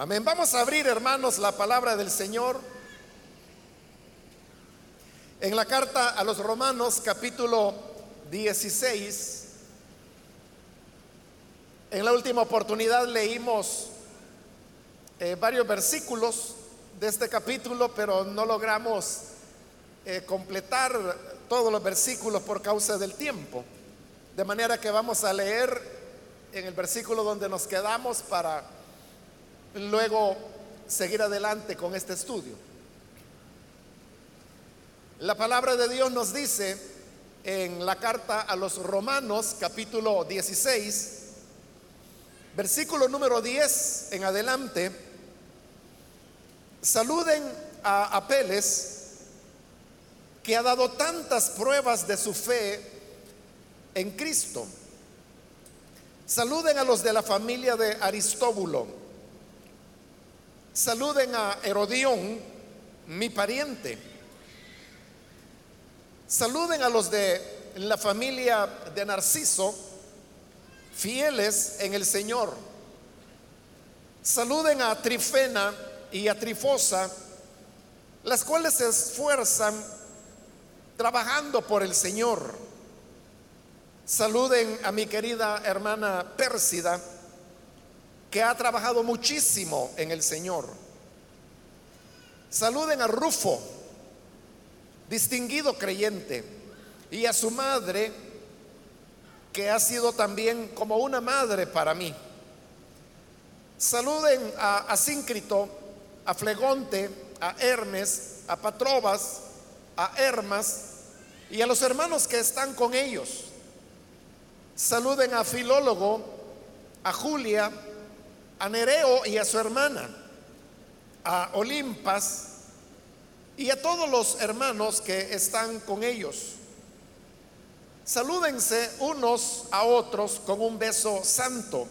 Amén. Vamos a abrir, hermanos, la palabra del Señor en la carta a los Romanos capítulo 16. En la última oportunidad leímos eh, varios versículos de este capítulo, pero no logramos eh, completar todos los versículos por causa del tiempo. De manera que vamos a leer en el versículo donde nos quedamos para luego seguir adelante con este estudio. La palabra de Dios nos dice en la carta a los Romanos capítulo 16, versículo número 10 en adelante, saluden a Apeles, que ha dado tantas pruebas de su fe en Cristo. Saluden a los de la familia de Aristóbulo. Saluden a Herodión, mi pariente. Saluden a los de la familia de Narciso, fieles en el Señor. Saluden a Trifena y a Trifosa, las cuales se esfuerzan trabajando por el Señor. Saluden a mi querida hermana Pérsida, que ha trabajado muchísimo en el Señor. Saluden a Rufo, distinguido creyente, y a su madre, que ha sido también como una madre para mí. Saluden a Asíncrito, a Flegonte, a Hermes, a Patrobas, a Hermas y a los hermanos que están con ellos. Saluden a Filólogo, a Julia, a Nereo y a su hermana, a Olimpas y a todos los hermanos que están con ellos. Salúdense unos a otros con un beso santo.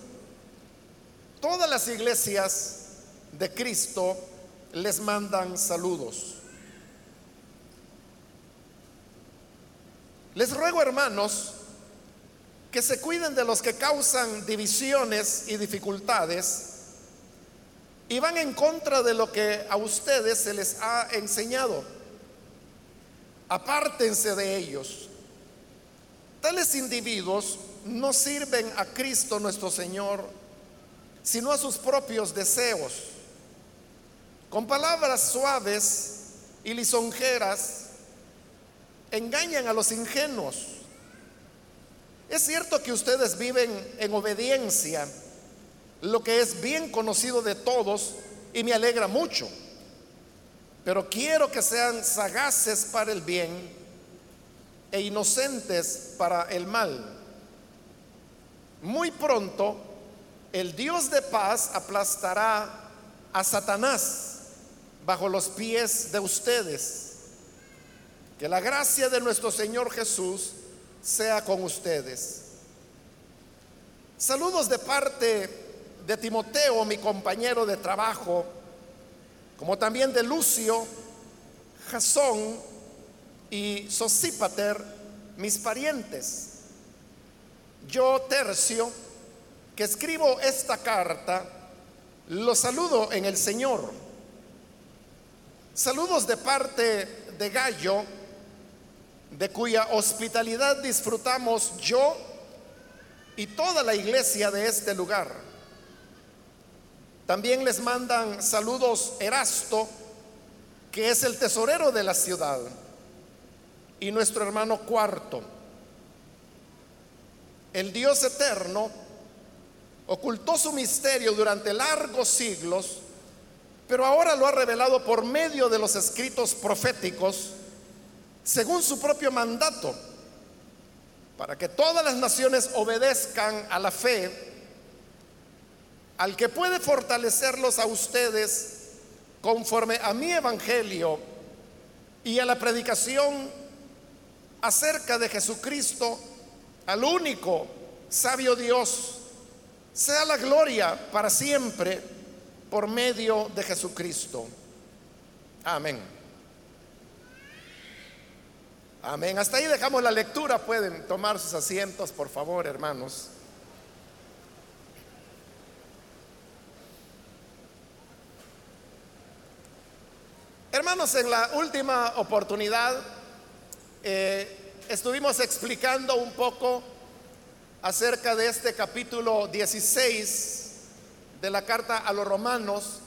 Todas las iglesias de Cristo les mandan saludos. Les ruego, hermanos, que se cuiden de los que causan divisiones y dificultades y van en contra de lo que a ustedes se les ha enseñado. Apártense de ellos. Tales individuos no sirven a Cristo nuestro Señor, sino a sus propios deseos. Con palabras suaves y lisonjeras, engañan a los ingenuos. Es cierto que ustedes viven en obediencia, lo que es bien conocido de todos y me alegra mucho, pero quiero que sean sagaces para el bien e inocentes para el mal. Muy pronto el Dios de paz aplastará a Satanás bajo los pies de ustedes. Que la gracia de nuestro Señor Jesús sea con ustedes. Saludos de parte de Timoteo, mi compañero de trabajo, como también de Lucio, Jasón y Sosípater, mis parientes. Yo, Tercio, que escribo esta carta, lo saludo en el Señor. Saludos de parte de Gallo, de cuya hospitalidad disfrutamos yo y toda la iglesia de este lugar. También les mandan saludos Erasto, que es el tesorero de la ciudad, y nuestro hermano Cuarto. El Dios eterno ocultó su misterio durante largos siglos, pero ahora lo ha revelado por medio de los escritos proféticos según su propio mandato, para que todas las naciones obedezcan a la fe, al que puede fortalecerlos a ustedes conforme a mi evangelio y a la predicación acerca de Jesucristo, al único sabio Dios, sea la gloria para siempre por medio de Jesucristo. Amén. Amén. Hasta ahí dejamos la lectura. Pueden tomar sus asientos, por favor, hermanos. Hermanos, en la última oportunidad eh, estuvimos explicando un poco acerca de este capítulo 16 de la carta a los romanos,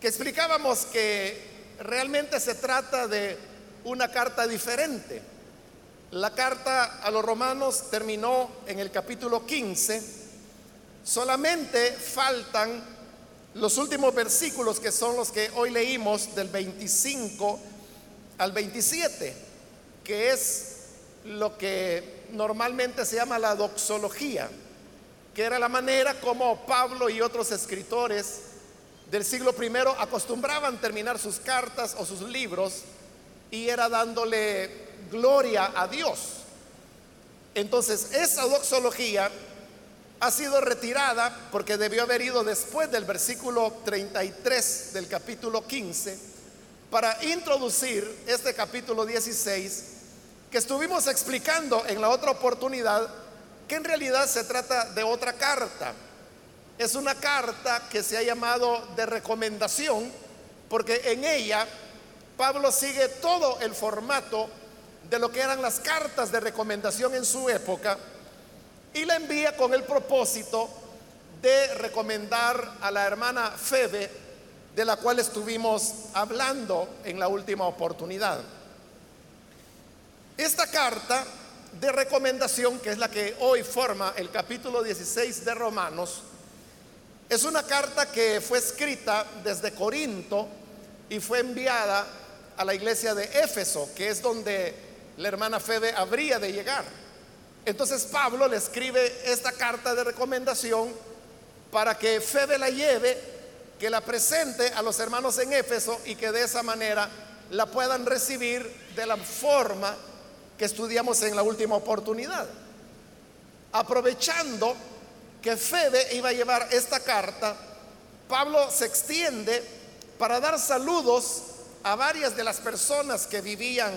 que explicábamos que realmente se trata de una carta diferente. La carta a los romanos terminó en el capítulo 15, solamente faltan los últimos versículos que son los que hoy leímos del 25 al 27, que es lo que normalmente se llama la doxología, que era la manera como Pablo y otros escritores del siglo I acostumbraban terminar sus cartas o sus libros y era dándole gloria a Dios. Entonces, esa doxología ha sido retirada porque debió haber ido después del versículo 33 del capítulo 15 para introducir este capítulo 16 que estuvimos explicando en la otra oportunidad que en realidad se trata de otra carta. Es una carta que se ha llamado de recomendación porque en ella Pablo sigue todo el formato de lo que eran las cartas de recomendación en su época y la envía con el propósito de recomendar a la hermana Febe, de la cual estuvimos hablando en la última oportunidad. Esta carta de recomendación, que es la que hoy forma el capítulo 16 de Romanos, es una carta que fue escrita desde Corinto y fue enviada a la iglesia de Éfeso, que es donde la hermana Febe habría de llegar. Entonces Pablo le escribe esta carta de recomendación para que Febe la lleve, que la presente a los hermanos en Éfeso y que de esa manera la puedan recibir de la forma que estudiamos en la última oportunidad. Aprovechando que Febe iba a llevar esta carta, Pablo se extiende para dar saludos a varias de las personas que vivían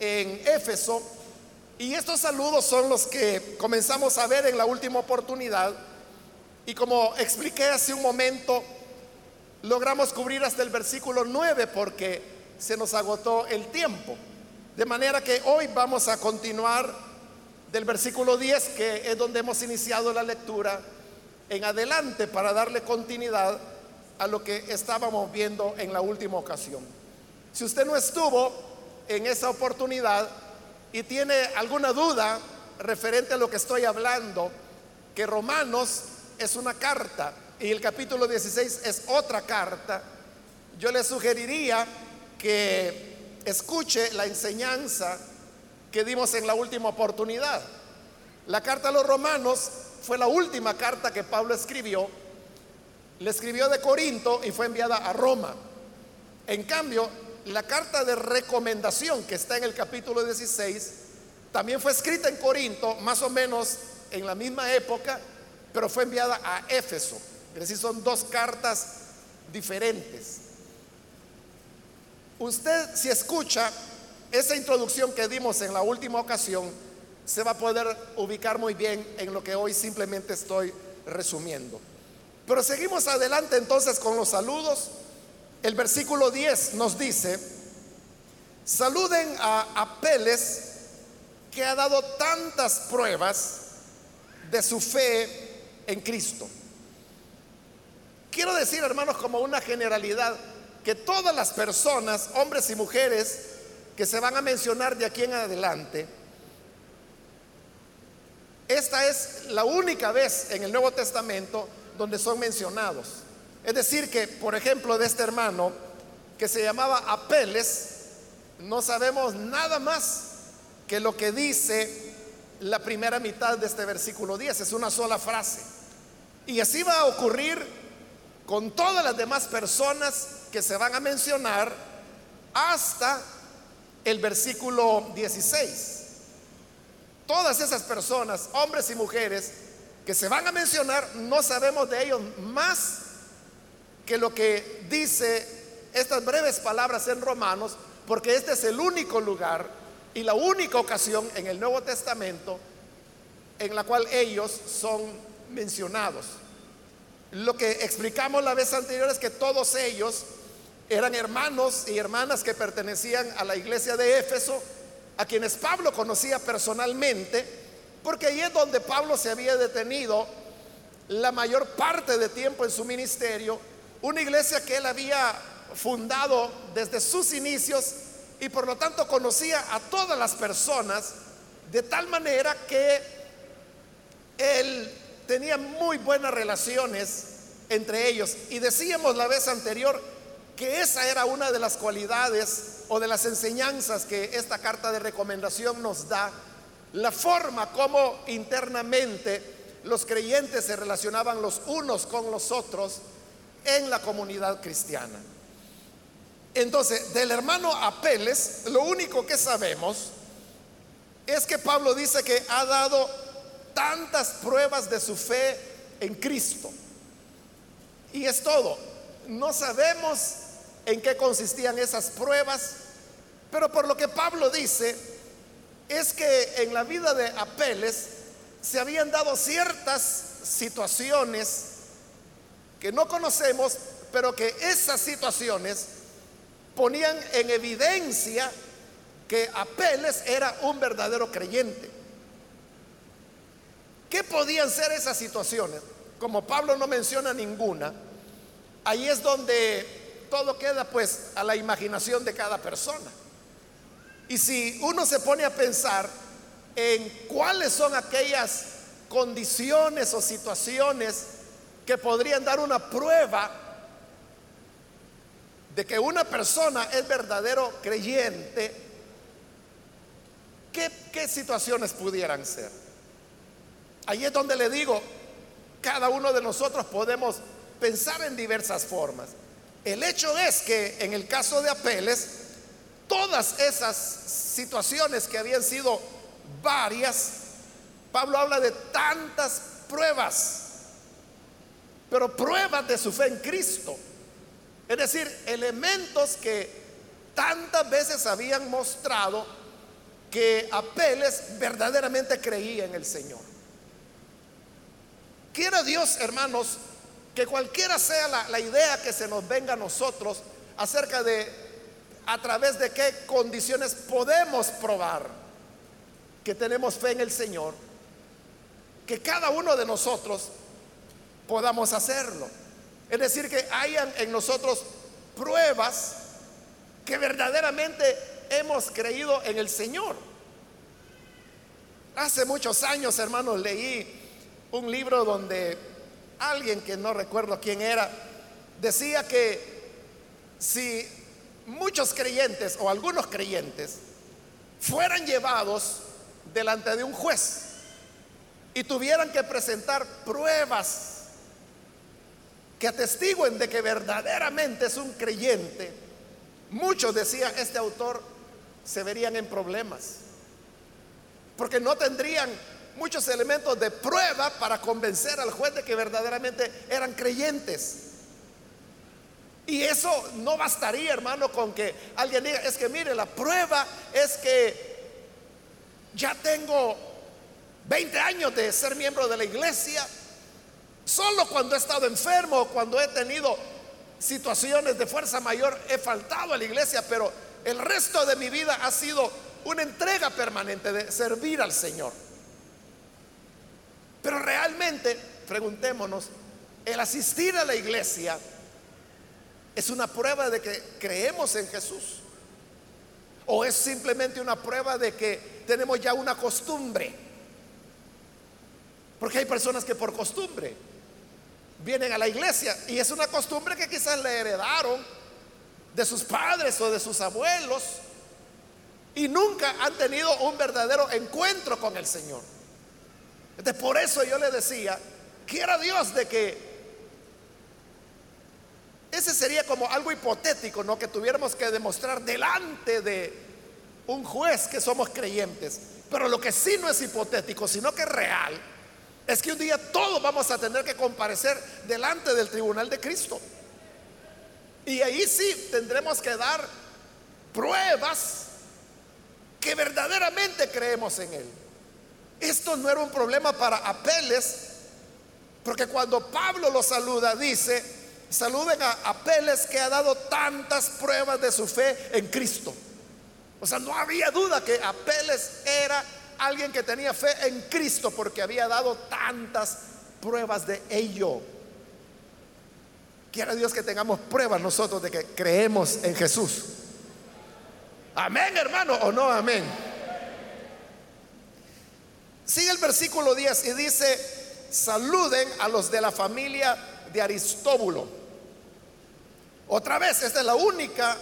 en Éfeso y estos saludos son los que comenzamos a ver en la última oportunidad. Y como expliqué hace un momento, logramos cubrir hasta el versículo 9 porque se nos agotó el tiempo. De manera que hoy vamos a continuar del versículo 10, que es donde hemos iniciado la lectura, en adelante para darle continuidad a lo que estábamos viendo en la última ocasión. Si usted no estuvo en esa oportunidad, y tiene alguna duda referente a lo que estoy hablando, que Romanos es una carta y el capítulo 16 es otra carta, yo le sugeriría que escuche la enseñanza que dimos en la última oportunidad. La carta a los romanos fue la última carta que Pablo escribió. Le escribió de Corinto y fue enviada a Roma. En cambio, la carta de recomendación que está en el capítulo 16 también fue escrita en Corinto, más o menos en la misma época, pero fue enviada a Éfeso. Es decir, son dos cartas diferentes. Usted si escucha esa introducción que dimos en la última ocasión, se va a poder ubicar muy bien en lo que hoy simplemente estoy resumiendo. Pero seguimos adelante entonces con los saludos. El versículo 10 nos dice, saluden a Apeles, que ha dado tantas pruebas de su fe en Cristo. Quiero decir, hermanos, como una generalidad, que todas las personas, hombres y mujeres, que se van a mencionar de aquí en adelante, esta es la única vez en el Nuevo Testamento donde son mencionados. Es decir, que, por ejemplo, de este hermano que se llamaba Apeles, no sabemos nada más que lo que dice la primera mitad de este versículo 10. Es una sola frase. Y así va a ocurrir con todas las demás personas que se van a mencionar hasta el versículo 16. Todas esas personas, hombres y mujeres, que se van a mencionar, no sabemos de ellos más que lo que dice estas breves palabras en Romanos, porque este es el único lugar y la única ocasión en el Nuevo Testamento en la cual ellos son mencionados. Lo que explicamos la vez anterior es que todos ellos eran hermanos y hermanas que pertenecían a la iglesia de Éfeso, a quienes Pablo conocía personalmente, porque ahí es donde Pablo se había detenido la mayor parte de tiempo en su ministerio, una iglesia que él había fundado desde sus inicios y por lo tanto conocía a todas las personas de tal manera que él tenía muy buenas relaciones entre ellos. Y decíamos la vez anterior que esa era una de las cualidades o de las enseñanzas que esta carta de recomendación nos da, la forma como internamente los creyentes se relacionaban los unos con los otros en la comunidad cristiana. Entonces, del hermano Apeles, lo único que sabemos es que Pablo dice que ha dado tantas pruebas de su fe en Cristo. Y es todo. No sabemos en qué consistían esas pruebas, pero por lo que Pablo dice es que en la vida de Apeles se habían dado ciertas situaciones que no conocemos, pero que esas situaciones ponían en evidencia que Apeles era un verdadero creyente. ¿Qué podían ser esas situaciones? Como Pablo no menciona ninguna, ahí es donde todo queda pues a la imaginación de cada persona. Y si uno se pone a pensar en cuáles son aquellas condiciones o situaciones que podrían dar una prueba de que una persona es verdadero creyente, ¿qué, situaciones pudieran ser? Ahí es donde le digo, cada uno de nosotros podemos pensar en diversas formas. El hecho es que en el caso de Apeles, todas esas situaciones que habían sido varias, Pablo habla de tantas pruebas, pero pruebas de su fe en Cristo. Es decir, elementos que tantas veces habían mostrado que Apeles verdaderamente creía en el Señor. Quiera Dios, hermanos, que cualquiera sea la, idea que se nos venga a nosotros acerca de a través de qué condiciones podemos probar que tenemos fe en el Señor, que cada uno de nosotros podamos hacerlo. Es decir, que hayan en nosotros pruebas que verdaderamente hemos creído en el Señor. Hace muchos años, hermanos, leí un libro donde alguien que no recuerdo quién era, decía que si muchos creyentes o algunos creyentes fueran llevados delante de un juez y tuvieran que presentar pruebas que atestiguen de que verdaderamente es un creyente, muchos decían, este autor se verían en problemas, porque no tendrían muchos elementos de prueba para convencer al juez de que verdaderamente eran creyentes. Y eso no bastaría, hermano, con que alguien diga, es que mire, la prueba es que ya tengo 20 años de ser miembro de la iglesia. Solo cuando he estado enfermo o cuando he tenido situaciones de fuerza mayor he faltado a la iglesia, pero el resto de mi vida ha sido una entrega permanente de servir al Señor. Pero realmente, preguntémonos, el asistir a la iglesia es una prueba de que creemos en Jesús. ¿O es simplemente una prueba de que tenemos ya una costumbre? Porque hay personas que por costumbre vienen a la iglesia y es una costumbre que quizás le heredaron de sus padres o de sus abuelos y nunca han tenido un verdadero encuentro con el Señor. Entonces, por eso yo le decía, quiera Dios de que ese sería como algo hipotético, ¿no? Que tuviéramos que demostrar delante de un juez que somos creyentes. Pero lo que sí no es hipotético, sino que es real, es que un día todos vamos a tener que comparecer delante del tribunal de Cristo. Y ahí sí tendremos que dar pruebas que verdaderamente creemos en Él. Esto no era un problema para Apeles, porque cuando Pablo lo saluda dice, saluden a Apeles que ha dado tantas pruebas de su fe en Cristo. O sea, no había duda que Apeles era alguien que tenía fe en Cristo porque había dado tantas pruebas de ello. Quiera Dios que tengamos pruebas nosotros de que creemos en Jesús. Amén, hermano, o no amén. Sigue el versículo 10 y dice, saluden a los de la familia de Aristóbulo. Otra vez, esta es la única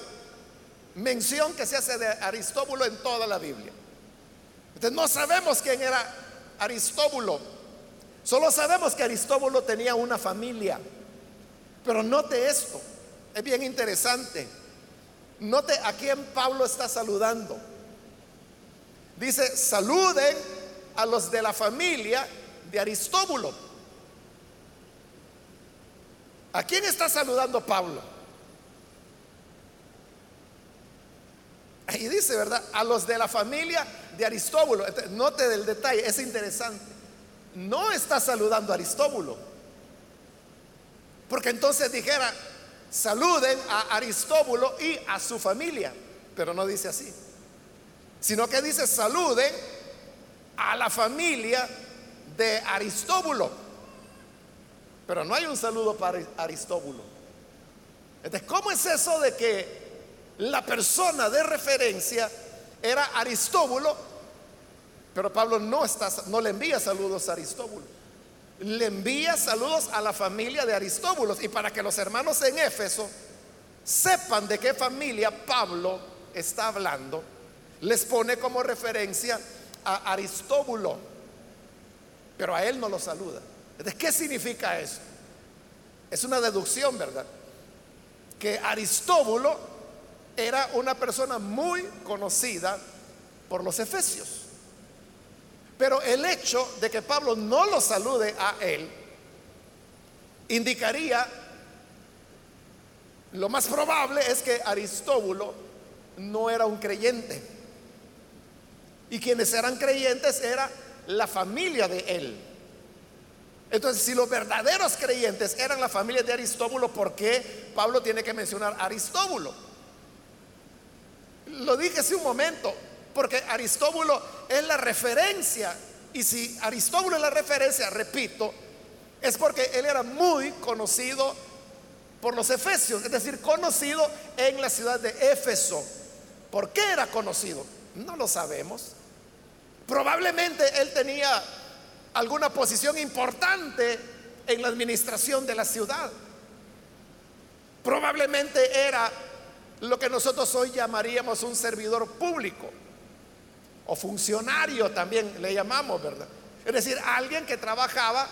mención que se hace de Aristóbulo en toda la Biblia. Entonces no sabemos quién era Aristóbulo. Solo sabemos que Aristóbulo tenía una familia. Pero note esto, es bien interesante. Note a quién Pablo está saludando. Dice, saluden a los de la familia de Aristóbulo. ¿A quién está saludando Pablo? Ahí dice, ¿verdad? A los de la familia de Aristóbulo. Note del detalle, es interesante. No está saludando a Aristóbulo. Porque entonces dijera, saluden a Aristóbulo y a su familia. Pero no dice así. Sino que dice, saluden a la familia de Aristóbulo. Pero no hay un saludo para Aristóbulo. Entonces, ¿cómo es eso de que la persona de referencia era Aristóbulo, pero Pablo no, le envía saludos a Aristóbulo. Le envía saludos a la familia de Aristóbulos. Y para que los hermanos en Éfeso sepan de qué familia Pablo está hablando, les pone como referencia a Aristóbulo. Pero a él no lo saluda. ¿De qué significa eso? Es una deducción, ¿verdad? Que Aristóbulo era una persona muy conocida por los efesios. Pero el hecho de que Pablo no lo salude a él indicaría, lo más probable es que Aristóbulo no era un creyente. Y quienes eran creyentes era la familia de él. Entonces, si los verdaderos creyentes eran la familia de Aristóbulo, ¿por qué Pablo tiene que mencionar a Aristóbulo? Lo dije hace un momento, porque Aristóbulo es la referencia. Y si Aristóbulo es la referencia, repito, es porque él era muy conocido por los efesios, es decir, conocido en la ciudad de Éfeso. ¿Por qué era conocido? No lo sabemos. Probablemente él tenía alguna posición importante en la administración de la ciudad. Probablemente era lo que nosotros hoy llamaríamos un servidor público o funcionario también le llamamos, ¿verdad? Es decir, alguien que trabajaba,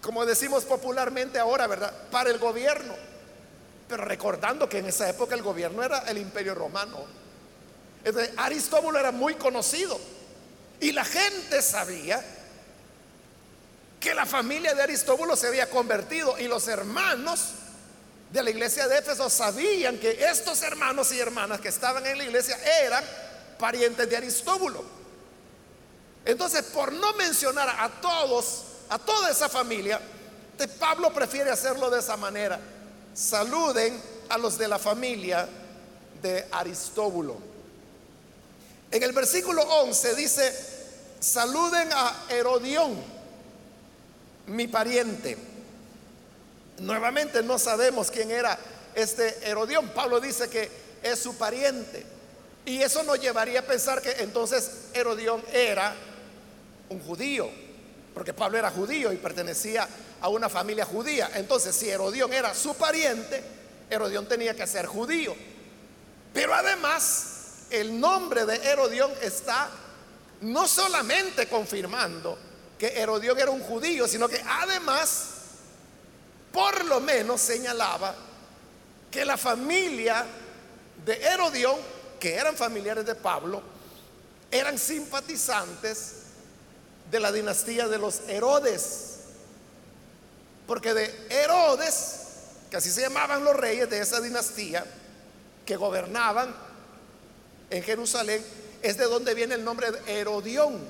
como decimos popularmente ahora, ¿verdad? Para el gobierno. Pero recordando que en esa época el gobierno era el imperio romano. Entonces, Aristóbulo era muy conocido y la gente sabía que la familia de Aristóbulo se había convertido y los hermanos de la iglesia de Éfeso sabían que estos hermanos y hermanas que estaban en la iglesia eran parientes de Aristóbulo. Entonces, por no mencionar a todos, a toda esa familia, Pablo prefiere hacerlo de esa manera. Saluden a los de la familia de Aristóbulo. En el versículo 11 dice, saluden a Herodión, mi pariente. Nuevamente no sabemos quién era este Herodión. Pablo dice que es su pariente. Y eso nos llevaría a pensar que entonces Herodión era un judío, porque Pablo era judío y pertenecía a una familia judía. Entonces, si Herodión era su pariente, Herodión tenía que ser judío. Pero además, el nombre de Herodión está no solamente confirmando que Herodión era un judío, sino que además por lo menos señalaba que la familia de Herodión, que eran familiares de Pablo, eran simpatizantes de la dinastía de los Herodes. Porque de Herodes, que así se llamaban los reyes de esa dinastía, que gobernaban en Jerusalén, es de donde viene el nombre de Herodión.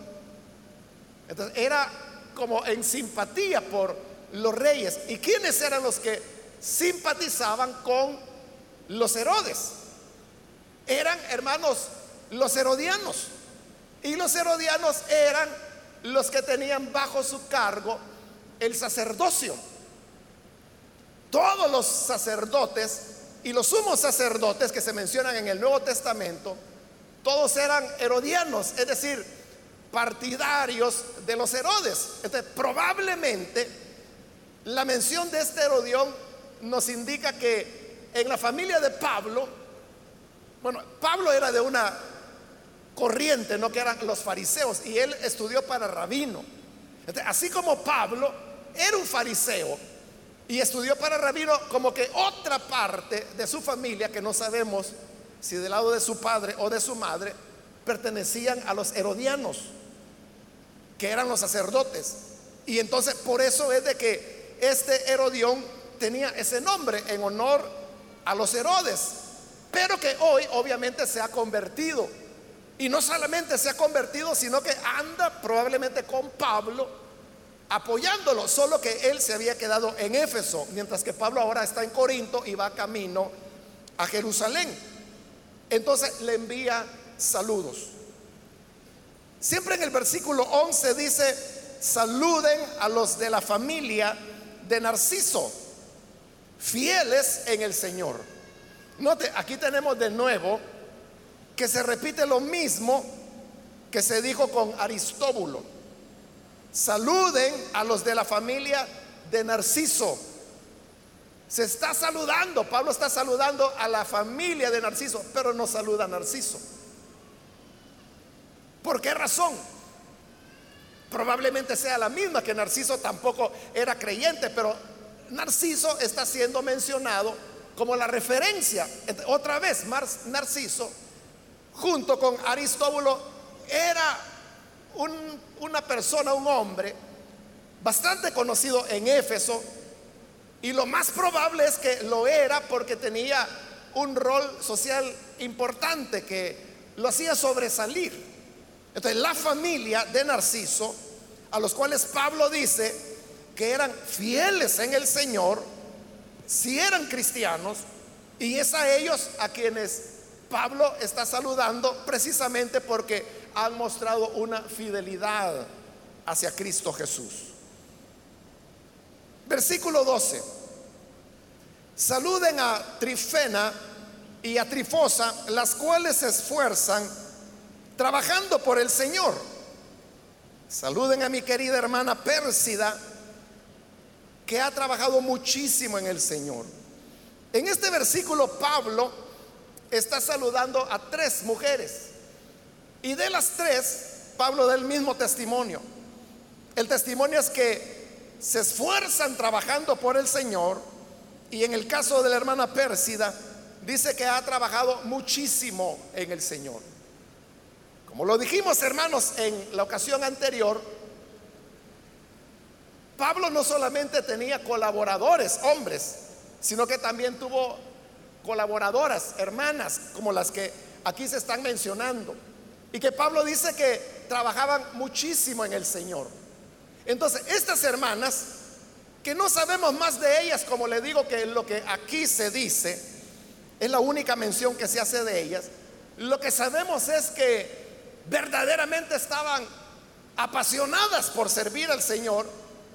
Entonces era como en simpatía por los reyes. ¿Y quiénes eran los que simpatizaban con los Herodes. Eran hermanos los herodianos. Y los herodianos eran los que tenían bajo su cargo el sacerdocio. Todos los sacerdotes y los sumos sacerdotes que se mencionan en el Nuevo Testamento, todos eran herodianos, es decir, partidarios de los Herodes. Entonces, probablemente la mención de este Herodión nos indica que en la familia de Pablo, bueno, Pablo era de una corriente, no que eran los fariseos, y él estudió para rabino. así como Pablo era un fariseo y estudió para rabino, como que otra parte de su familia, que no sabemos si del lado de su padre o de su madre, pertenecían a los herodianos, que eran los sacerdotes. Y entonces por eso es de que este Herodión tenía ese nombre en honor a los Herodes, pero que hoy obviamente se ha convertido y no solamente se ha convertido, sino que anda probablemente con Pablo apoyándolo, solo que él se había quedado en Éfeso, mientras que Pablo ahora está en Corinto y va camino a Jerusalén. Entonces le envía saludos. Siempre en el versículo 11 dice, saluden a los de la familia de Narciso, fieles en el Señor. Note, aquí tenemos de nuevo que se repite lo mismo que se dijo con Aristóbulo. Saluden a los de la familia de Narciso. Se está saludando, Pablo está saludando a la familia de Narciso, pero no saluda a Narciso. ¿Por qué razón? Probablemente sea la misma que Narciso tampoco era creyente, pero Narciso está siendo mencionado como la referencia. Otra vez, Narciso junto con Aristóbulo, era una persona, un hombre, bastante conocido en Éfeso, y lo más probable es que lo era porque tenía un rol social importante que lo hacía sobresalir. Entonces, la familia de Narciso, a los cuales Pablo dice que eran fieles en el Señor, si eran cristianos, y es a ellos a quienes Pablo está saludando precisamente porque han mostrado una fidelidad hacia Cristo Jesús. Versículo 12. Saluden a Trifena y a Trifosa, las cuales se esfuerzan trabajando por el Señor. Saluden a mi querida hermana Pérsida, que ha trabajado muchísimo en el Señor. En este versículo Pablo está saludando a tres mujeres. Y de las tres, Pablo da el mismo testimonio. El testimonio es que se esfuerzan trabajando por el Señor. Y en el caso de la hermana Pérsida, dice que ha trabajado muchísimo en el Señor. Como lo dijimos, hermanos, en la ocasión anterior, Pablo no solamente tenía colaboradores, hombres, sino que también tuvo colaboradoras, hermanas, como las que aquí se están mencionando. Y que Pablo dice que trabajaban muchísimo en el Señor. Entonces, estas hermanas, que no sabemos más de ellas, como le digo que lo que aquí se dice, es la única mención que se hace de ellas, lo que sabemos es que verdaderamente estaban apasionadas por servir al Señor.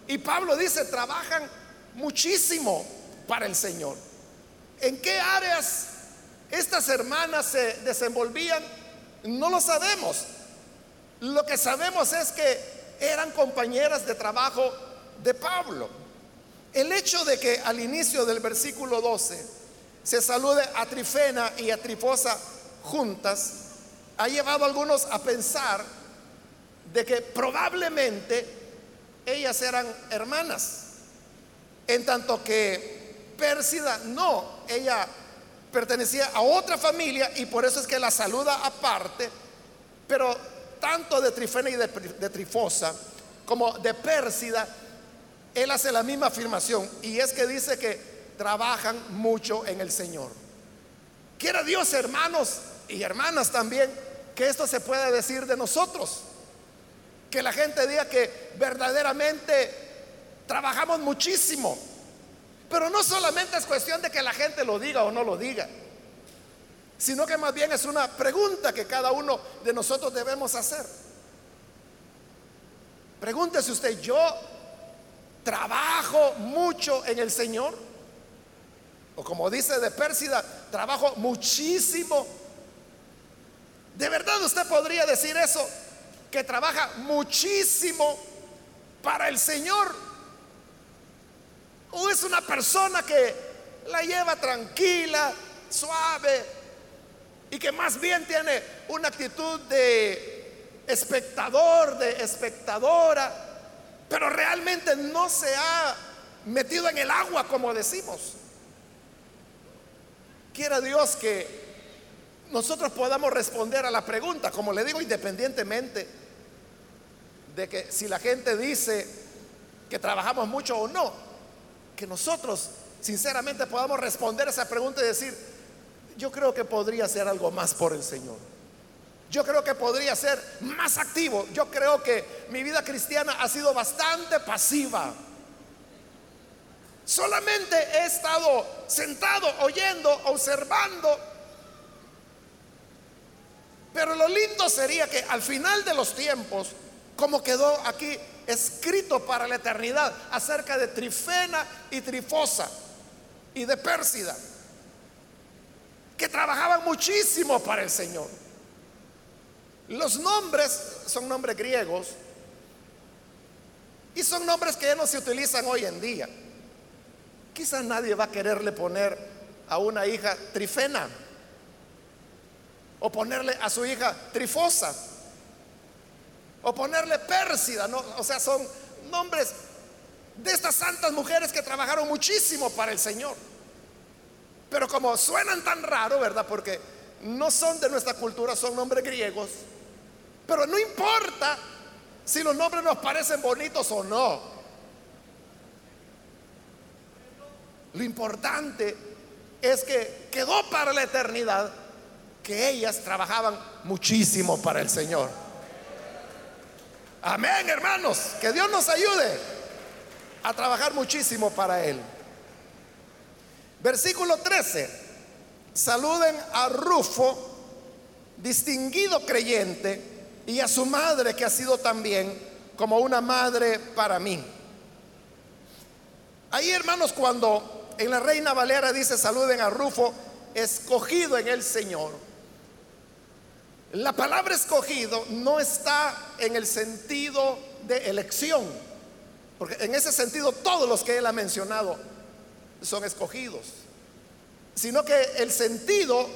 Y Pablo dice, trabajan muchísimo para el Señor. ¿En qué áreas estas hermanas se desenvolvían? No lo sabemos. Lo que sabemos es que eran compañeras de trabajo de Pablo. El hecho de que al inicio del versículo 12 se salude a Trifena y a Trifosa juntas, ha llevado a algunos a pensar de que probablemente ellas eran hermanas, en tanto que Pérsida, no, ella pertenecía a otra familia y por eso es que la saluda aparte, pero tanto de Trifena y de, Trifosa como de Pérsida, él hace la misma afirmación y es que dice que trabajan mucho en el Señor. Quiera Dios, hermanos y hermanas también, que esto se pueda decir de nosotros. Que la gente diga que verdaderamente trabajamos muchísimo Pero no solamente es cuestión de que la gente lo diga o no lo diga, sino que más bien es una pregunta que cada uno de nosotros debemos hacer. Pregúntese usted, ¿yo trabajo mucho en el Señor? O como dice de Pérsida, trabajo muchísimo. ¿De verdad usted podría decir eso? Que trabaja muchísimo para el Señor. ¿O es una persona que la lleva tranquila, suave y que más bien tiene una actitud de espectador, de espectadora, pero realmente no se ha metido en el agua como decimos? Quiera Dios que nosotros podamos responder a la pregunta, como le digo, independientemente de que si la gente dice que trabajamos mucho o no, que nosotros sinceramente podamos responder esa pregunta y decir, yo creo que podría ser algo más por el Señor. Yo creo que podría ser más activo. Yo creo que mi vida cristiana ha sido bastante pasiva. Solamente he estado sentado, oyendo, observando. Pero lo lindo sería que al final de los tiempos, como quedó aquí escrito para la eternidad acerca de Trifena y Trifosa y de Pérsida, que trabajaban muchísimo para el Señor. Los nombres son nombres griegos y son nombres que ya no se utilizan hoy en día. Quizás nadie va a quererle poner a una hija Trifena o ponerle a su hija Trifosa o ponerle Pérsida, ¿no? O sea, son nombres de estas santas mujeres que trabajaron muchísimo para el Señor. Pero como suenan tan raro, ¿verdad? Porque no son de nuestra cultura, son nombres griegos. Pero no importa si los nombres nos parecen bonitos o no. Lo importante es que quedó para la eternidad que ellas trabajaban muchísimo para el Señor. Amén, hermanos. Que Dios nos ayude a trabajar muchísimo para Él. Versículo 13. Saluden a Rufo, distinguido creyente, y a su madre que ha sido también como una madre para mí. Ahí, hermanos, cuando en la Reina Valera dice saluden a Rufo, escogido en el Señor la palabra escogido no está en el sentido de elección, porque en ese sentido todos los que él ha mencionado son escogidos, sino que el sentido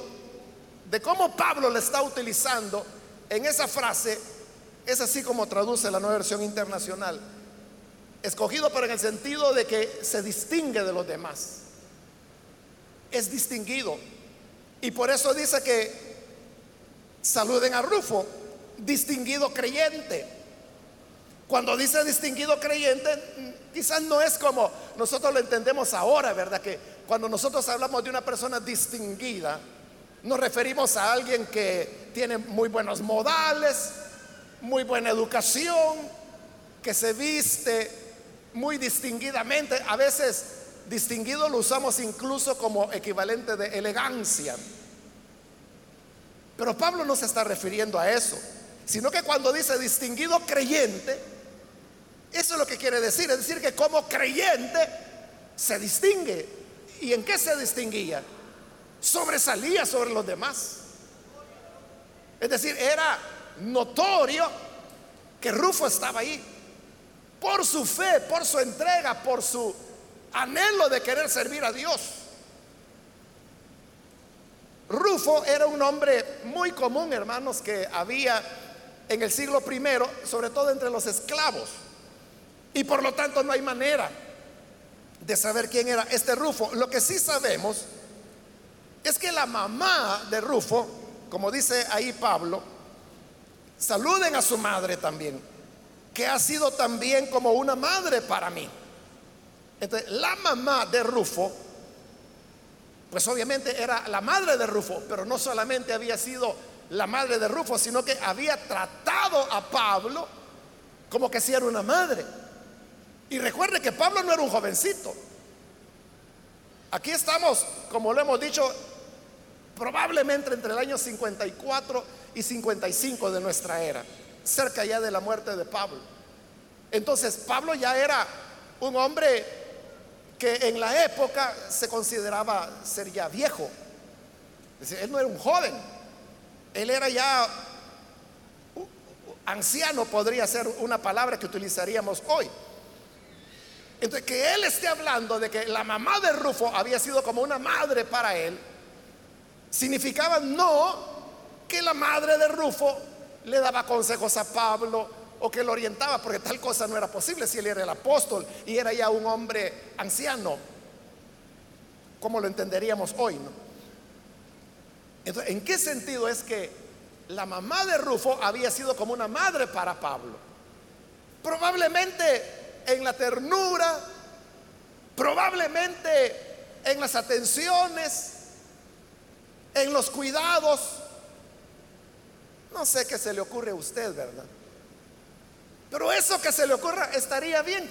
de cómo Pablo le está utilizando en esa frase es así como traduce la nueva versión internacional. Escogido, pero en el sentido de que se distingue de los demás. Es distinguido. Y por eso dice que Saluden a Rufo, distinguido creyente. Cuando dice distinguido creyente, quizás no es como nosotros lo entendemos ahora, ¿verdad? Que cuando nosotros hablamos de una persona distinguida, nos referimos a alguien que tiene muy buenos modales, muy buena educación, que se viste muy distinguidamente. A veces distinguido lo usamos incluso como equivalente de elegancia. Pero Pablo no se está refiriendo a eso, sino que cuando dice distinguido creyente, eso es lo que quiere decir, es decir, que como creyente se distingue. ¿Y en qué se distinguía? Sobresalía sobre los demás. Es decir, era notorio que Rufo estaba ahí por su fe, por su entrega, por su anhelo de querer servir a Dios. Rufo era un hombre muy común, hermanos, que había en el siglo primero, sobre todo entre los esclavos. Y por lo tanto no hay manera de saber quién era este Rufo. Lo que sí sabemos es que la mamá de Rufo, como dice ahí Pablo, saluden a su madre también, que ha sido también como una madre para mí. Entonces, la mamá de Rufo pues obviamente era la madre de Rufo, pero no solamente había sido la madre de Rufo, sino que había tratado a Pablo como que si era una madre. Y recuerde que Pablo no era un jovencito. Aquí estamos, como lo hemos dicho, probablemente entre el año 54 y 55 de nuestra era, cerca ya de la muerte de Pablo. Entonces, Pablo ya era un hombre que en la época se consideraba ser ya viejo. Es decir, él no era un joven, él era ya anciano, podría ser una palabra que utilizaríamos hoy. Entonces, que él esté hablando de que la mamá de Rufo había sido como una madre para él, significaba no que la madre de Rufo le daba consejos a Pablo o que lo orientaba, porque tal cosa no era posible si él era el apóstol y era ya un hombre anciano, como lo entenderíamos hoy. ¿no? Entonces, ¿en qué sentido es que la mamá de Rufo había sido como una madre para Pablo? Probablemente en la ternura, probablemente en las atenciones, en los cuidados. No sé qué se le ocurre a usted, ¿verdad? Pero eso que se le ocurra estaría bien.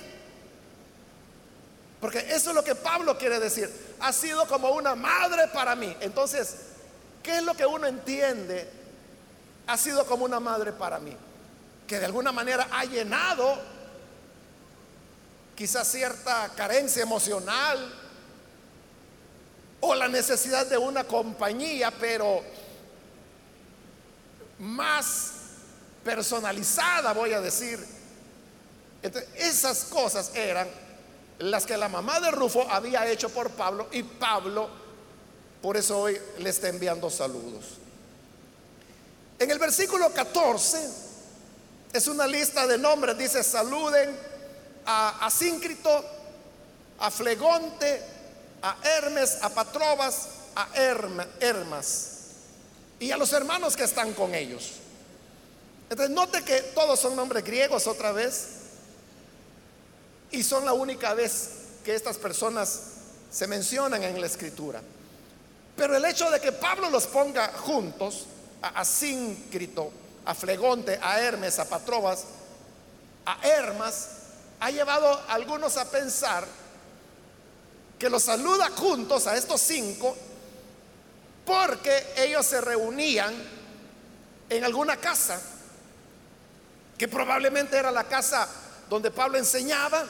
Porque eso es lo que Pablo quiere decir. Ha sido como una madre para mí. Entonces, ¿qué es lo que uno entiende? Ha sido como una madre para mí. Que de alguna manera ha llenado quizás cierta carencia emocional o la necesidad de una compañía, pero más personalizada, voy a decir. Esas cosas eran las que la mamá de Rufo había hecho por Pablo y Pablo, por eso hoy le está enviando saludos. En el versículo 14 es una lista de nombres, dice saluden a Asíncrito, a Flegonte, a Hermes, a Patrobas, a Hermas y a los hermanos que están con ellos. Entonces, note que todos son nombres griegos otra vez y son la única vez que estas personas se mencionan en la escritura. Pero el hecho de que Pablo los ponga juntos, a Asíncrito, a Flegonte, a Hermes, a Patrobas, a Hermas, ha llevado a algunos a pensar que los saluda juntos a estos cinco porque ellos se reunían en alguna casa, que probablemente era la casa donde Pablo enseñaba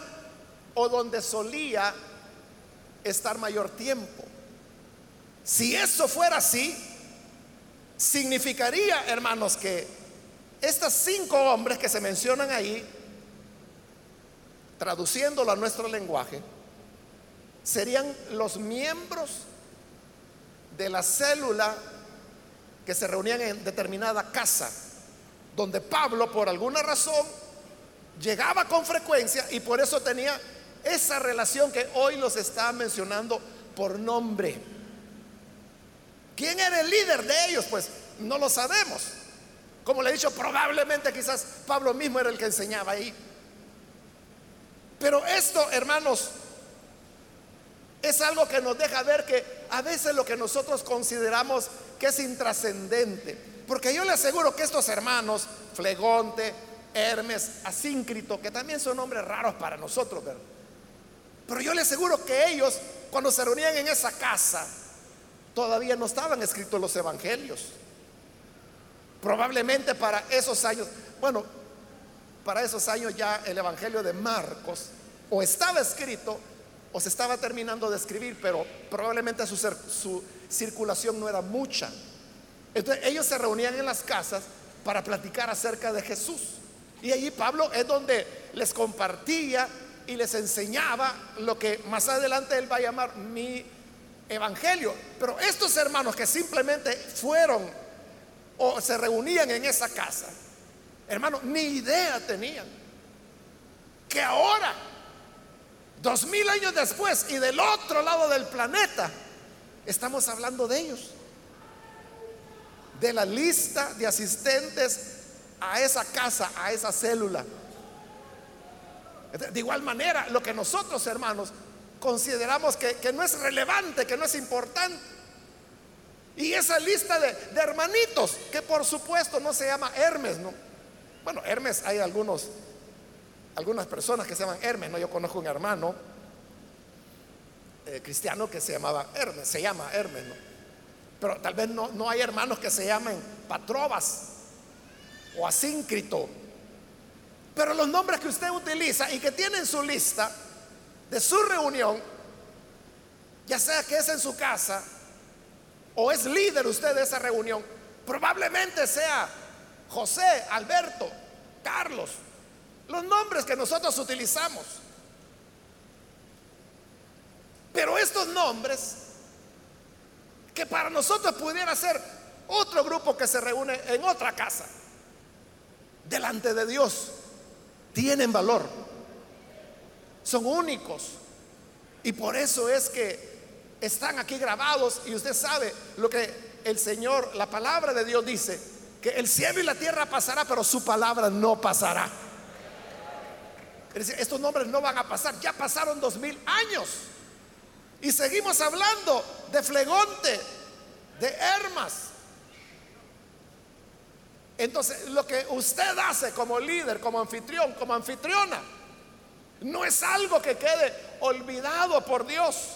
o donde solía estar mayor tiempo. Si eso fuera así, significaría, hermanos, que estos cinco hombres que se mencionan ahí traduciéndolo a nuestro lenguaje, serían los miembros de la célula que se reunían en determinada casa, donde Pablo por alguna razón llegaba con frecuencia y por eso tenía esa relación que hoy los está mencionando por nombre. ¿Quién era el líder de ellos? Pues no lo sabemos. Como le he dicho, probablemente quizás Pablo mismo era el que enseñaba ahí. Pero esto, hermanos, es algo que nos deja ver que a veces lo que nosotros consideramos que es intrascendente. Porque yo le aseguro que estos hermanos, Flegonte, Hermes, Asíncrito, que también son nombres raros para nosotros. Pero yo le aseguro que ellos, cuando se reunían en esa casa, todavía no estaban escritos los evangelios. Probablemente para esos años, bueno, para esos años ya el Evangelio de Marcos o estaba escrito o se estaba terminando de escribir, pero probablemente su circulación no era mucha. Entonces ellos se reunían en las casas para platicar acerca de Jesús. Y allí Pablo es donde les compartía y les enseñaba lo que más adelante él va a llamar mi evangelio. Pero estos hermanos que simplemente fueron o se reunían en esa casa, Hermano, ni idea tenían que ahora, dos mil años después y del otro lado del planeta, estamos hablando de ellos, de la lista de asistentes a esa casa, a esa célula. De igual manera, lo que nosotros, hermanos, consideramos que, no es relevante, que no es importante. Y esa lista de, hermanitos, que por supuesto no se llama Hermes, ¿no? Bueno, Hermes, hay algunos, algunas personas que se llaman Hermes, ¿no? Yo conozco un hermano eh, cristiano que se llamaba Hermes, se llama Hermes, ¿no? Pero tal vez no, no hay hermanos que se llamen Patrobas o Asíncrito. Pero los nombres que usted utiliza y que tiene en su lista de su reunión, ya sea que es en su casa o es líder usted de esa reunión, probablemente sea José, Alberto, Carlos, los nombres que nosotros utilizamos. Pero estos nombres, que para nosotros pudiera ser otro grupo que se reúne en otra casa, delante de Dios, tienen valor, son únicos. Y por eso es que están aquí grabados y usted sabe lo que el Señor, la palabra de Dios dice, que el cielo y la tierra pasará, pero su palabra no pasará. Es decir, estos nombres no van a pasar, ya pasaron dos mil años. Y seguimos hablando de Flegonte, de Hermas. Entonces, lo que usted hace como líder, como anfitrión, como anfitriona, no es algo que quede olvidado por Dios.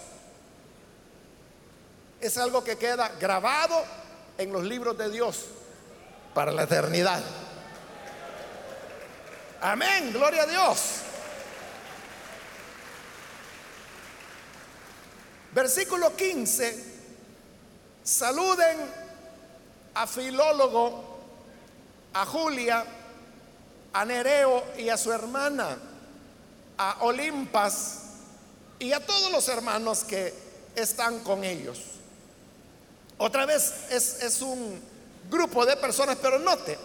Es algo que queda grabado en los libros de Dios para la eternidad. Amén, gloria a Dios. Versículo 15, saluden a Filólogo, a Julia, a Nereo y a su hermana, a Olimpas y a todos los hermanos que están con ellos. Otra vez es, es un grupo de personas, pero note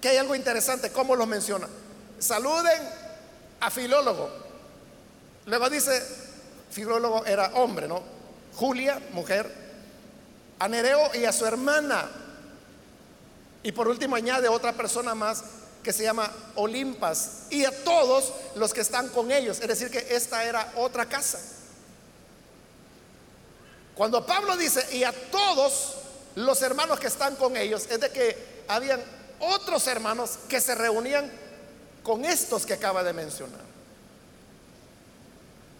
que hay algo interesante, ¿cómo lo menciona? Saluden a Filólogo. Luego dice, filólogo era hombre, ¿no? Julia, mujer, a Nereo y a su hermana. Y por último añade otra persona más que se llama Olimpas y a todos los que están con ellos. Es decir, que esta era otra casa. Cuando Pablo dice, y a todos los hermanos que están con ellos, es de que habían otros hermanos que se reunían con estos que acaba de mencionar.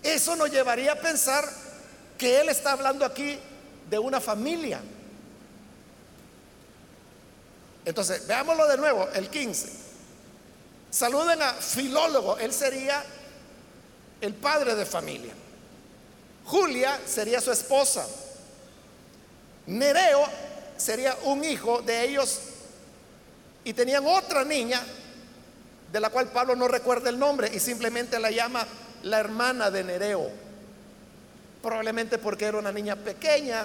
Eso nos llevaría a pensar que él está hablando aquí de una familia. Entonces, veámoslo de nuevo, el 15. Saluden a Filólogo, él sería el padre de familia. Julia sería su esposa. Nereo sería un hijo de ellos y tenían otra niña de la cual Pablo no recuerda el nombre y simplemente la llama la hermana de Nereo, probablemente porque era una niña pequeña.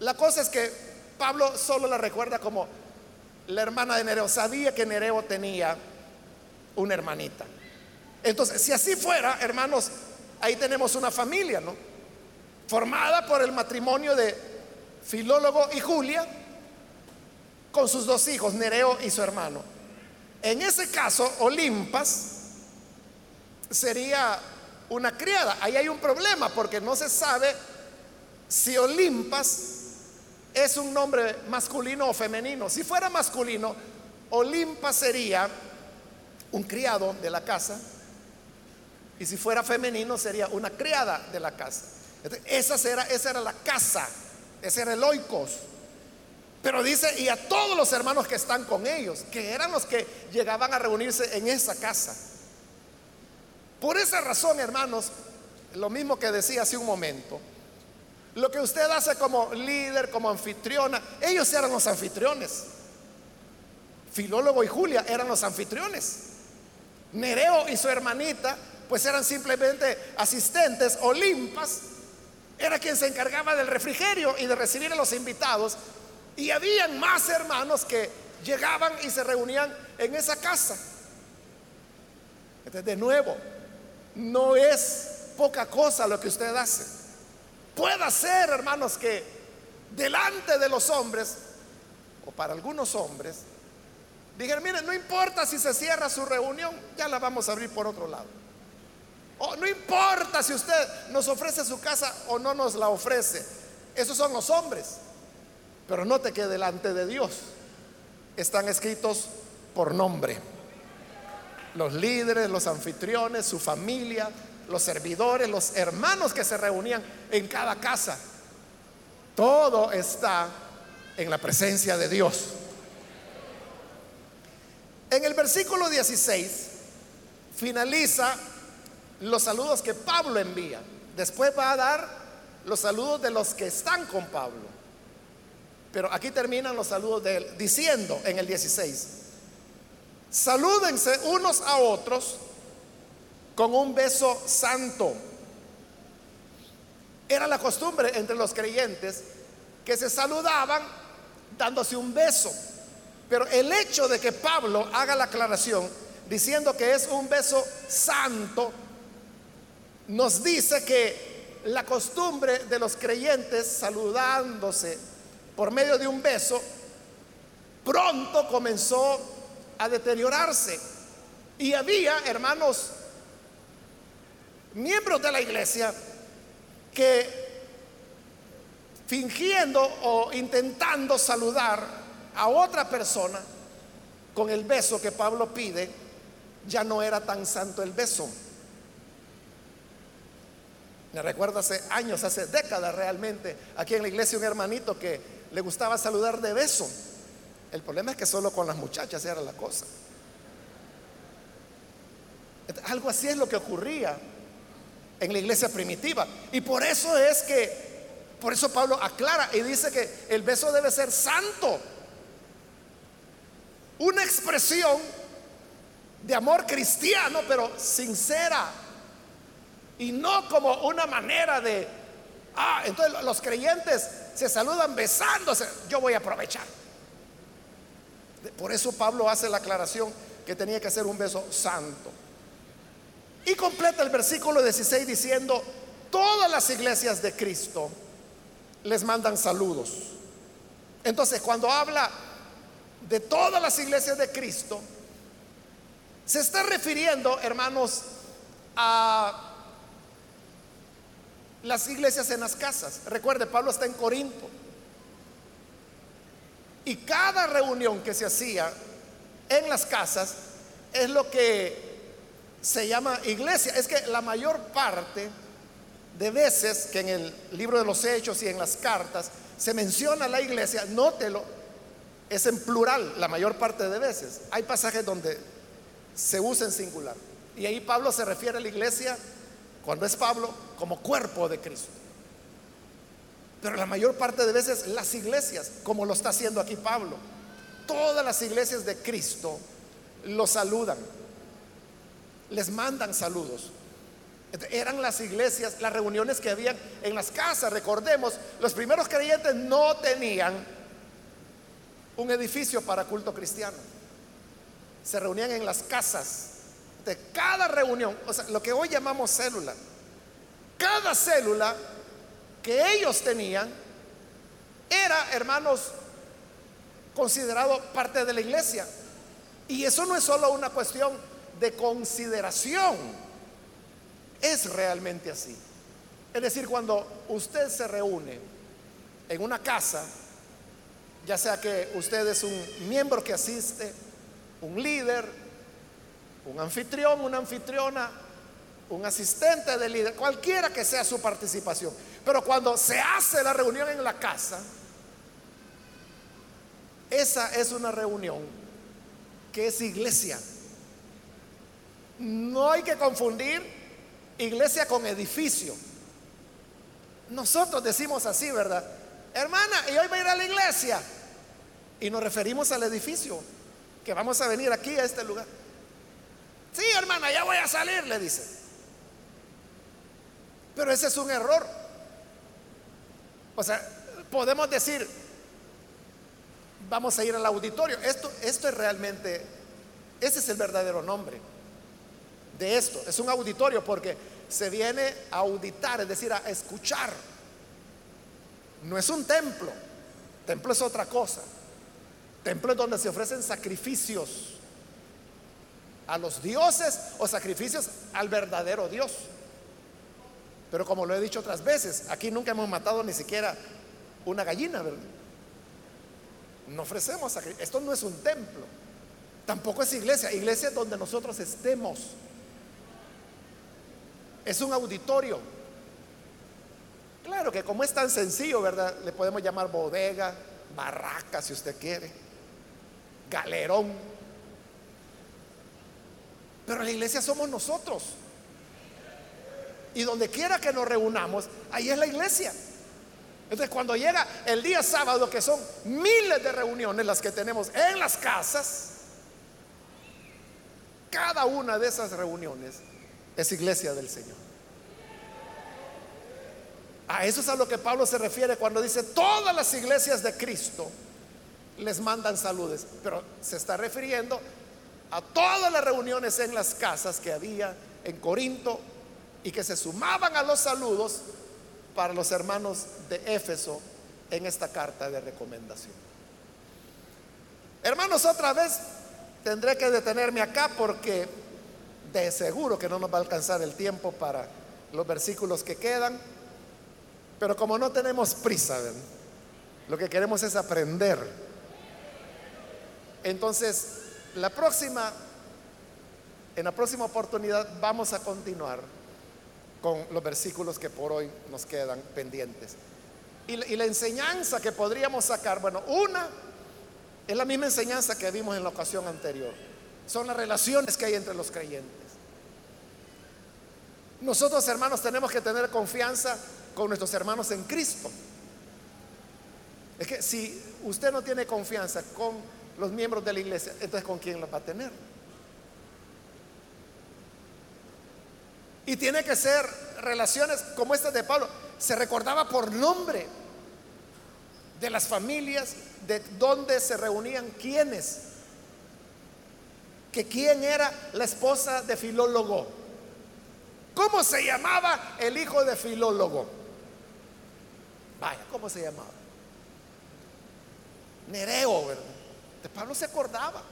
La cosa es que Pablo solo la recuerda como la hermana de Nereo. Sabía que Nereo tenía una hermanita. Entonces, si así fuera, hermanos, ahí tenemos una familia, ¿no? Formada por el matrimonio de Filólogo y Julia, con sus dos hijos, Nereo y su hermano. En ese caso, Olimpas sería una criada. Ahí hay un problema porque no se sabe si Olimpas es un nombre masculino o femenino. Si fuera masculino, Olimpas sería un criado de la casa. Y si fuera femenino, sería una criada de la casa. esa, era, esa era la casa, ese era el oikos. Pero dice, y a todos los hermanos que están con ellos, que eran los que llegaban a reunirse en esa casa. Por esa razón, hermanos, lo mismo que decía hace un momento, lo que usted hace como líder, como anfitriona, ellos eran los anfitriones. Filólogo y Julia eran los anfitriones. Nereo y su hermanita, pues eran simplemente asistentes. Olimpas era quien se encargaba del refrigerio y de recibir a los invitados. Y habían más hermanos que llegaban y se reunían en esa casa. Entonces, de nuevo, no es poca cosa lo que usted hace. Puede ser, hermanos, que delante de los hombres, o para algunos hombres, digan, miren, no importa si se cierra su reunión, ya la vamos a abrir por otro lado. O no importa si usted nos ofrece su casa o no nos la ofrece. Esos son los hombres. Pero note que delante de Dios están escritos por nombre los líderes, los anfitriones, su familia, los servidores, los hermanos que se reunían en cada casa. Todo está en la presencia de Dios. En el versículo 16 finaliza los saludos que Pablo envía. Después va a dar los saludos de los que están con Pablo. Pero aquí terminan los saludos de él diciendo en el 16, salúdense unos a otros con un beso santo. Era la costumbre entre los creyentes que se saludaban dándose un beso. Pero el hecho de que Pablo haga la aclaración diciendo que es un beso santo, nos dice que la costumbre de los creyentes saludándose por medio de un beso, pronto comenzó a deteriorarse. Y había, hermanos, miembros de la iglesia que fingiendo o intentando saludar a otra persona con el beso que Pablo pide, ya no era tan santo el beso. Me recuerdo hace años, hace décadas realmente, aquí en la iglesia un hermanito que le gustaba saludar de beso. El problema es que solo con las muchachas era la cosa. Algo así es lo que ocurría en la iglesia primitiva. Y por eso es que, por eso Pablo aclara y dice que el beso debe ser santo. Una expresión de amor cristiano, pero sincera. Y no como una manera de, ah, entonces los creyentes se saludan besándose, yo voy a aprovechar. Por eso Pablo hace la aclaración que tenía que ser un beso santo. Y completa el versículo 16 diciendo, todas las iglesias de Cristo les mandan saludos. Entonces, cuando habla de todas las iglesias de Cristo, se está refiriendo, hermanos, a las iglesias en las casas. Recuerde, Pablo está en Corinto. Y cada reunión que se hacía en las casas es lo que se llama iglesia. Es que la mayor parte de veces que en el libro de los hechos y en las cartas se menciona la iglesia, nótelo, es en plural la mayor parte de veces. Hay pasajes donde se usa en singular. Y ahí Pablo se refiere a la iglesia, cuando es Pablo, como cuerpo de Cristo. Pero la mayor parte de veces las iglesias, como lo está haciendo aquí Pablo, todas las iglesias de Cristo lo saludan les mandan saludos. Eran las iglesias, las reuniones que habían en las casas. Recordemos, los primeros creyentes no tenían un edificio para culto cristiano. Se reunían en las casas. De cada reunión, o sea, lo que hoy llamamos célula, cada célula que ellos tenían era, hermanos, considerado parte de la iglesia. Y eso no es solo una cuestión de consideración. Es realmente así. Es decir, cuando usted se reúne en una casa, ya sea que usted es un miembro que asiste, un líder, un anfitrión, una anfitriona, un asistente de líder, cualquiera que sea su participación. Pero cuando se hace la reunión en la casa, esa es una reunión que es iglesia. No hay que confundir iglesia con edificio. Nosotros decimos así, ¿verdad? Hermana, y hoy voy a ir a la iglesia. Y nos referimos al edificio, que vamos a venir aquí a este lugar. Sí, hermana, ya voy a salir, le dice. Pero ese es un error. O sea, podemos decir, vamos a ir al auditorio. Esto, esto es realmente, ese es el verdadero nombre de esto. Es un auditorio porque se viene a auditar, es decir, a escuchar. No es un templo. Templo es otra cosa. Templo es donde se ofrecen sacrificios a los dioses o sacrificios al verdadero Dios. Pero como lo he dicho otras veces, aquí nunca hemos matado ni siquiera una gallina, ¿verdad? No ofrecemos sacrificios. Esto no es un templo. Tampoco es iglesia. Iglesia es donde nosotros estemos. es un auditorio. Claro que como es tan sencillo, ¿verdad? Le podemos llamar bodega, barraca si usted quiere, galerón. Pero la iglesia somos nosotros. Y donde quiera que nos reunamos, ahí es la iglesia. Entonces cuando llega el día sábado, que son miles de reuniones las que tenemos en las casas, cada una de esas reuniones es iglesia del Señor. A eso es a lo que Pablo se refiere cuando dice todas las iglesias de Cristo les mandan saludes, pero se está refiriendo a todas las reuniones en las casas que había en Corinto y que se sumaban a los saludos para los hermanos de Éfeso en esta carta de recomendación. Hermanos, otra vez tendré que detenerme acá porque de seguro que no nos va a alcanzar el tiempo para los versículos que quedan, pero como no tenemos prisa, lo que queremos es aprender. Entonces, la próxima, en la próxima oportunidad vamos a continuar con los versículos que por hoy nos quedan pendientes. Y, la enseñanza que podríamos sacar, bueno, una es la misma enseñanza que vimos en la ocasión anterior. Son las relaciones que hay entre los creyentes. Nosotros hermanos tenemos que tener confianza con nuestros hermanos en Cristo. Es que si usted no tiene confianza con los miembros de la iglesia, entonces ¿con quién la va a tener? Y tiene que ser relaciones como estas de Pablo. Se recordaba por nombre de las familias, de dónde se reunían quiénes. Que quién era la esposa de Filólogo. ¿Cómo se llamaba el hijo de Filólogo? Vaya, ¿cómo se llamaba? Nereo, ¿verdad? De Pablo se acordaba.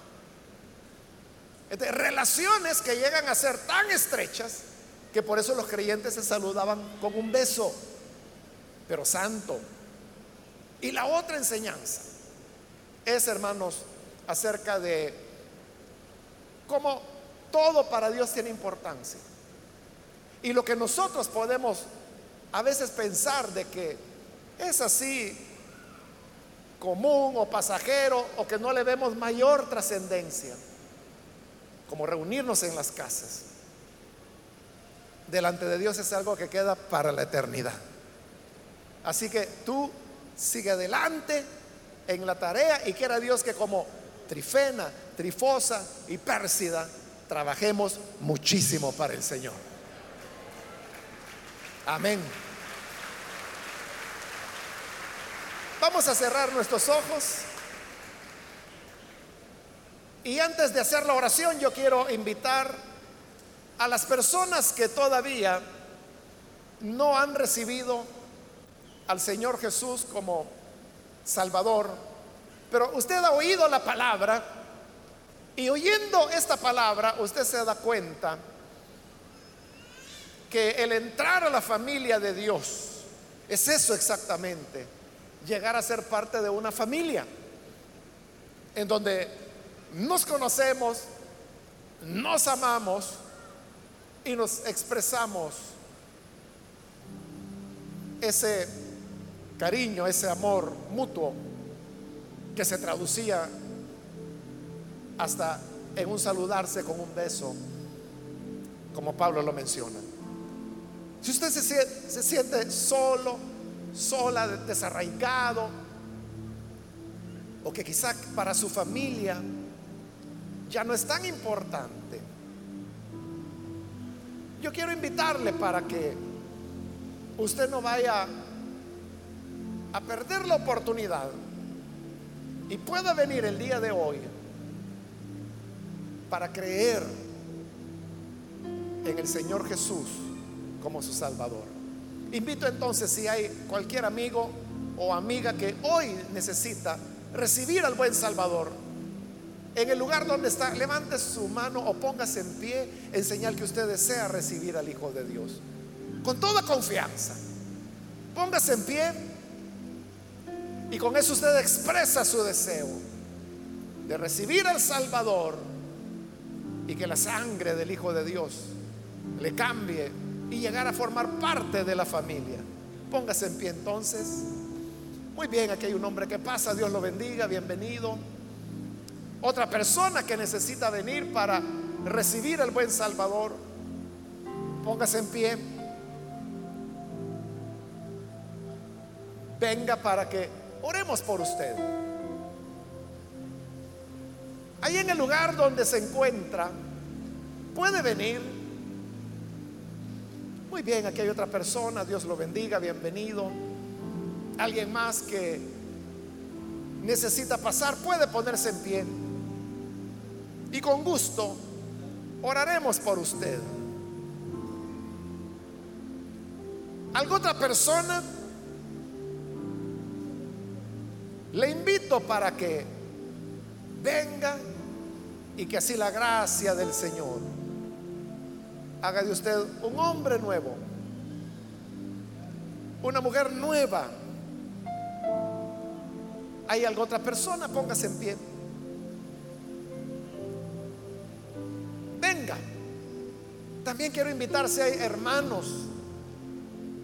De relaciones que llegan a ser tan estrechas que por eso los creyentes se saludaban con un beso, pero santo. Y la otra enseñanza es, hermanos, acerca de cómo todo para Dios tiene importancia. Y lo que nosotros podemos a veces pensar de que es así común o pasajero o que no le vemos mayor trascendencia, como reunirnos en las casas delante de Dios es algo que queda para la eternidad. Así que tú sigue adelante en la tarea y quiera Dios que como Trifena, Trifosa y Pérsida trabajemos muchísimo para el Señor. Amén. Vamos a cerrar nuestros ojos. Y antes de hacer la oración, yo quiero invitar a las personas que todavía no han recibido al Señor Jesús como Salvador, pero usted ha oído la palabra y oyendo esta palabra usted se da cuenta que el entrar a la familia de Dios es eso exactamente, llegar a ser parte de una familia en donde nos conocemos, nos amamos, y nos expresamos ese cariño, ese amor mutuo que se traducía hasta en un saludarse con un beso, como Pablo lo menciona. Si usted se, siente solo, sola, desarraigado, o que quizá para su familia ya no es tan importante, yo quiero invitarle para que usted no vaya a perder la oportunidad y pueda venir el día de hoy para creer en el Señor Jesús como su Salvador. Invito entonces si hay cualquier amigo o amiga que hoy necesita recibir al buen Salvador, en el lugar donde está, levante su mano o póngase en pie en señal que usted desea recibir al Hijo de Dios. Con toda confianza. Póngase en pie y con eso usted expresa su deseo de recibir al Salvador y que la sangre del Hijo de Dios le cambie y llegar a formar parte de la familia. Póngase en pie entonces. Muy bien, aquí hay un hombre que pasa, Dios lo bendiga, bienvenido. Otra persona que necesita venir para recibir al buen Salvador. Póngase en pie. Venga para que oremos por usted. Ahí en el lugar donde se encuentra, puede venir. Muy bien, aquí hay otra persona, Dios lo bendiga, bienvenido. Alguien más que necesita pasar, puede ponerse en pie. Y con gusto oraremos por usted. ¿Alguna otra persona? Le invito para que venga y que así la gracia del Señor haga de usted un hombre nuevo, una mujer nueva. ¿Hay alguna otra persona? Póngase en pie. Venga. También quiero invitarse a hermanos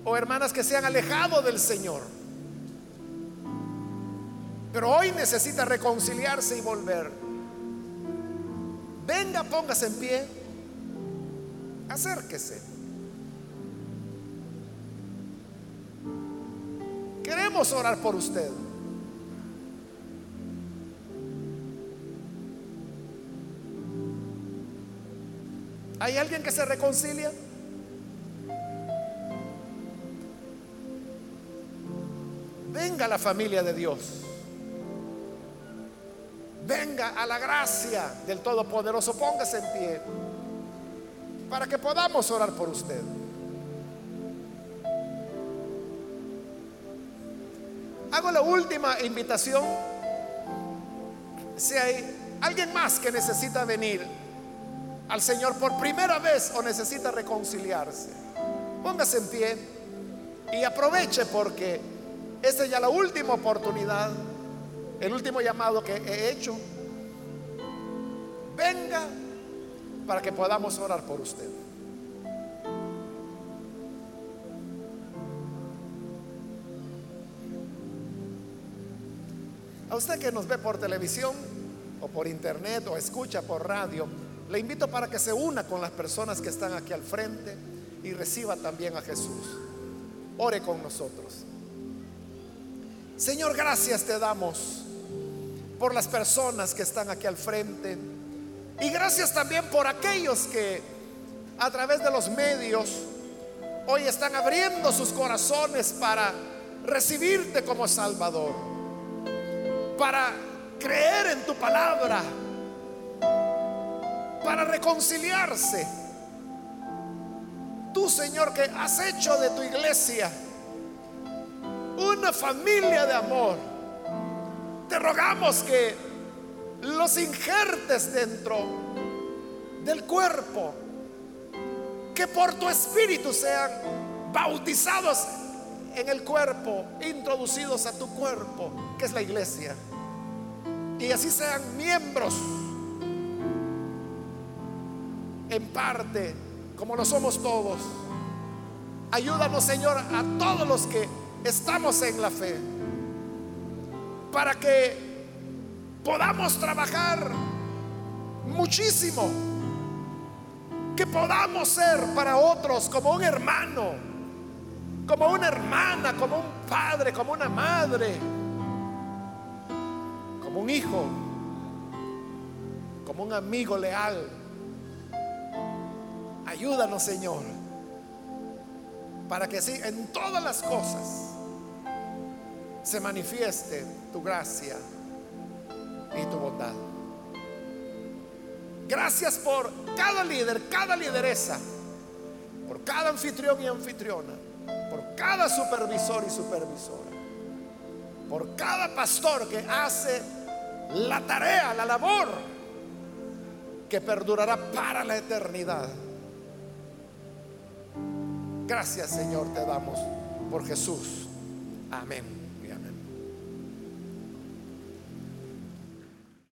o hermanas que se han alejado del Señor. Pero hoy necesita reconciliarse y volver. Venga, póngase en pie. Acérquese. Queremos orar por usted. ¿Hay alguien que se reconcilia? Venga la familia de Dios. Venga a la gracia del Todopoderoso. Póngase en pie para que podamos orar por usted. Hago la última invitación. Si hay alguien más que necesita venir al Señor por primera vez o necesita reconciliarse, póngase en pie y aproveche porque esta es ya la última oportunidad, el último llamado que he hecho. Venga para que podamos orar por usted. A usted que nos ve por televisión o por internet o escucha por radio, le invito para que se una con las personas que están aquí al frente y reciba también a Jesús. Ore con nosotros. Señor, gracias te damos por las personas que están aquí al frente y gracias también por aquellos que a través de los medios hoy están abriendo sus corazones para recibirte como Salvador, para creer en tu palabra, para reconciliarse. Tú, Señor, que has hecho de tu iglesia una familia de amor, te rogamos que los injertes dentro del cuerpo, que por tu espíritu sean bautizados en el cuerpo, introducidos a tu cuerpo, que es la iglesia, y así sean miembros en parte, como lo somos todos. Ayúdanos, Señor, a todos los que estamos en la fe, para que podamos trabajar muchísimo, que podamos ser para otros como un hermano, como una hermana, como un padre, como una madre, como un hijo, como un amigo leal. Ayúdanos, Señor, para que así en todas las cosas se manifieste tu gracia y tu bondad. Gracias por cada líder, cada lideresa, por cada anfitrión y anfitriona, por cada supervisor y supervisora, por cada pastor que hace la tarea, la labor que perdurará para la eternidad. Gracias Señor te damos por Jesús. Amén.